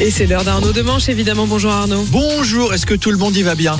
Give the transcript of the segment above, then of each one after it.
Et c'est l'heure d'Arnaud de Manche, évidemment. Bonjour Arnaud. Bonjour, est-ce que tout le monde y va bien?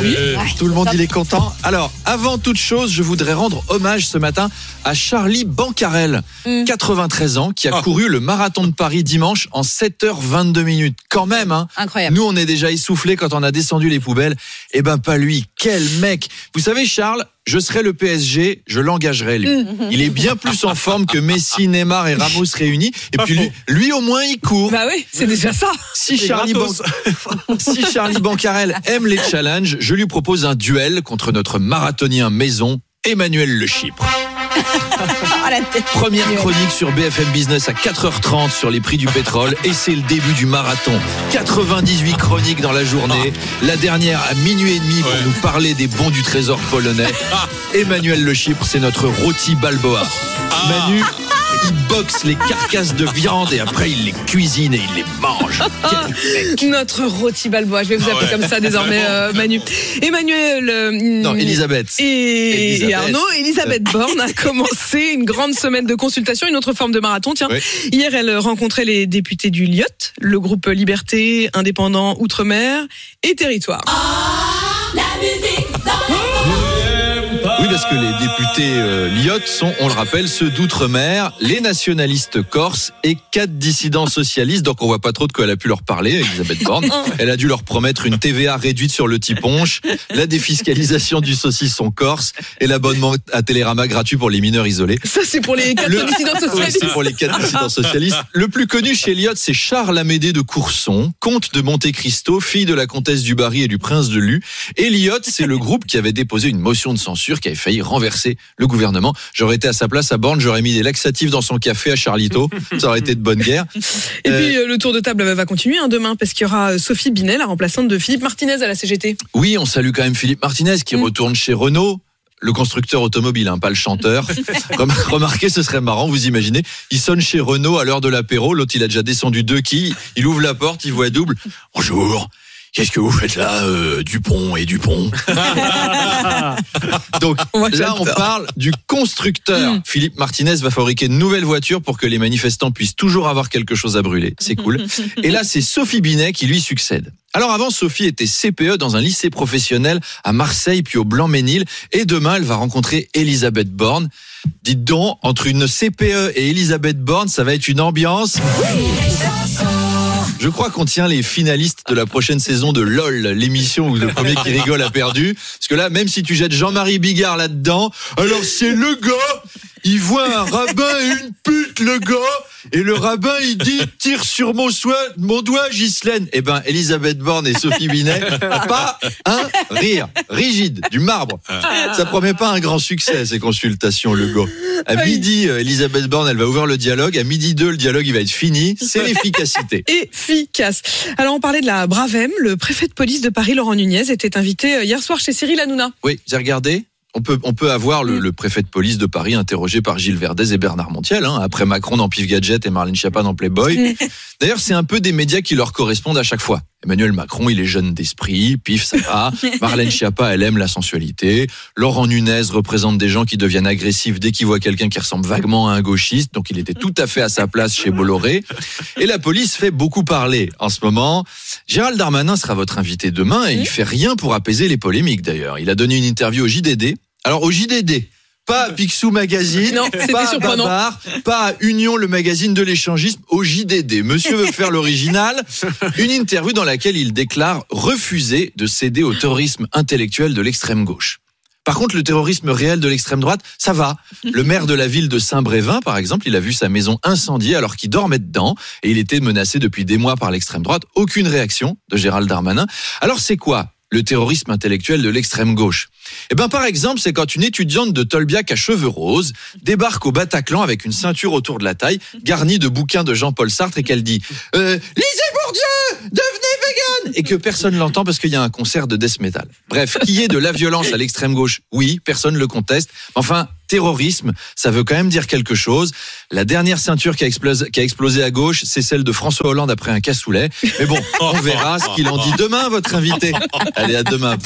Oui. Tout le monde il est content Alors, avant toute chose, je voudrais rendre hommage ce matin à Charlie Bancarel, Mm. 93 ans, qui a couru le marathon de Paris dimanche en 7h22 minutes. Quand même, hein Incroyable. Nous, on est déjà essoufflés quand on a descendu les poubelles. Eh ben, pas lui. Quel mec Vous savez, Charles, je serai le PSG, je l'engagerai, lui. Il est bien plus en forme que Messi, Neymar et Ramos réunis. Et puis, lui, lui, au moins, il court. Bah oui, c'est déjà ça. Si Charlie, Ban- si Charlie Bancarel aime les challenges, je lui propose un duel contre notre marathonien maison, Emmanuel Le Chypre. Ah, la tête. Première chronique sur BFM Business à 4h30 sur les prix du pétrole et c'est le début du marathon. 98 chroniques dans la journée, la dernière à minuit et demi pour nous parler des bons du trésor polonais. Emmanuel Le Chypre, c'est notre rôti Balboa. Manu, les carcasses de viande et après il les cuisine et il les mange. Mec. Notre rôti Balboa. Je vais vous appeler comme ça désormais, euh, Manu. Emmanuel. euh, Non, Elisabeth. Et, Elisabeth. et Arnaud, Elisabeth Borne a commencé une grande semaine de consultation, une autre forme de marathon. Tiens, Oui. hier, elle rencontrait les députés du LIOT, le groupe Liberté, Indépendant, Outre-mer et Territoire. Oui, parce que les députés euh, Lyot sont, on le rappelle, ceux d'outre-mer, les nationalistes corses et quatre dissidents socialistes. Donc on voit pas trop de quoi elle a pu leur parler, Elisabeth Borne. Elle a dû leur promettre une TVA réduite sur le tiponche, la défiscalisation du saucisson corse et l'abonnement à Télérama gratuit pour les mineurs isolés. Ça, c'est pour les quatre Le- dissidents Oui, socialistes. c'est pour les quatre dissidents socialistes. Le plus connu chez Lyot, c'est Charles Amédée de Courson, comte de Monte Cristo, fille de la comtesse du Barry et du prince de Lu. Et Lyot, c'est le groupe qui avait déposé une motion de censure qui avait failli renverser le gouvernement. J'aurais été à sa place à Borne, j'aurais mis des laxatifs dans son café à Charlito. Ça aurait été de bonne guerre. Et Euh, puis euh, le tour de table va continuer hein, demain parce qu'il y aura euh, Sophie Binet, la remplaçante de Philippe Martinez à la CGT. Oui, on salue quand même Philippe Martinez qui Mm. retourne chez Renault. Le constructeur automobile, hein, pas le chanteur. Rem- Remarquez, ce serait marrant, vous imaginez. Il sonne chez Renault à l'heure de l'apéro. L'autre, il a déjà descendu deux quilles. Il ouvre la porte, il voit double. Bonjour. Qu'est-ce que vous faites là, euh, Dupont et Dupont Donc Moi, là, on parle du constructeur. Mm. Philippe Martinez va fabriquer de nouvelles voitures pour que les manifestants puissent toujours avoir quelque chose à brûler. C'est cool. Et là, c'est Sophie Binet qui lui succède. Alors avant, Sophie était CPE dans un lycée professionnel à Marseille, puis au Blanc-Ménil. Et demain, elle va rencontrer Elisabeth Borne. Dites donc, entre une CPE et Elisabeth Borne, ça va être une ambiance. Je crois qu'on tient les finalistes de la prochaine saison de LOL, l'émission où le premier qui rigole a perdu. Parce que là, même si tu jettes Jean-Marie Bigard là-dedans, alors c'est le gars, il voit un rabbin et une pute, le gars, et le rabbin, il dit, tire sur mon, soin, mon doigt, Ghislaine. Eh ben, Elisabeth Borne et Sophie Binet, pas un rire, rigide, du marbre. Ça promet pas un grand succès, ces consultations, le gars. À midi, euh, Elisabeth Borne, elle va ouvrir le dialogue. À midi 2, le dialogue, il va être fini. C'est l'efficacité. Efficace. Alors on parlait de la Bravem, le préfet de police de Paris, Laurent Nunez, était invité euh, hier soir chez Cyril Hanouna. Oui, j'ai regardé. On peut, on peut avoir le, le préfet de police de Paris interrogé par Gilles Verdez et Bernard Montiel, hein, après Macron dans Pif Gadget et Marlène Schiappa dans Playboy. D'ailleurs, c'est un peu des médias qui leur correspondent à chaque fois. Emmanuel Macron, il est jeune d'esprit, Pif, ça va. Marlène Schiappa, elle aime la sensualité. Laurent Nunez représente des gens qui deviennent agressifs dès qu'ils voient quelqu'un qui ressemble vaguement à un gauchiste, donc il était tout à fait à sa place chez Bolloré. Et la police fait beaucoup parler en ce moment. Gérald Darmanin sera votre invité demain et il fait rien pour apaiser les polémiques d'ailleurs. Il a donné une interview au JDD. Alors au JDD, pas à Picsou Magazine, Non, pas à surprenant. Babar, pas à Union le magazine de l'échangisme, au JDD. Monsieur veut faire l'original. Une interview dans laquelle il déclare refuser de céder au terrorisme intellectuel de l'extrême gauche. Par contre, le terrorisme réel de l'extrême droite, ça va. Le maire de la ville de Saint-Brévin, par exemple, il a vu sa maison incendiée alors qu'il dormait dedans et il était menacé depuis des mois par l'extrême droite. Aucune réaction de Gérald Darmanin. Alors c'est quoi le terrorisme intellectuel de l'extrême gauche. Eh ben, par exemple, c'est quand une étudiante de Tolbiac à cheveux roses débarque au Bataclan avec une ceinture autour de la taille, garnie de bouquins de Jean-Paul Sartre et qu'elle dit euh, Lisez Bourdieu, devenez Et que personne l'entend parce qu'il y a un concert de death metal. Bref, qui est de la violence à l'extrême gauche Oui, personne le conteste. Enfin, terrorisme, ça veut quand même dire quelque chose. La dernière ceinture qui a explosé, qui a explosé à gauche, c'est celle de François Hollande après un cassoulet. Mais bon, on verra ce qu'il en dit demain, votre invité. Allez, à demain. Paul.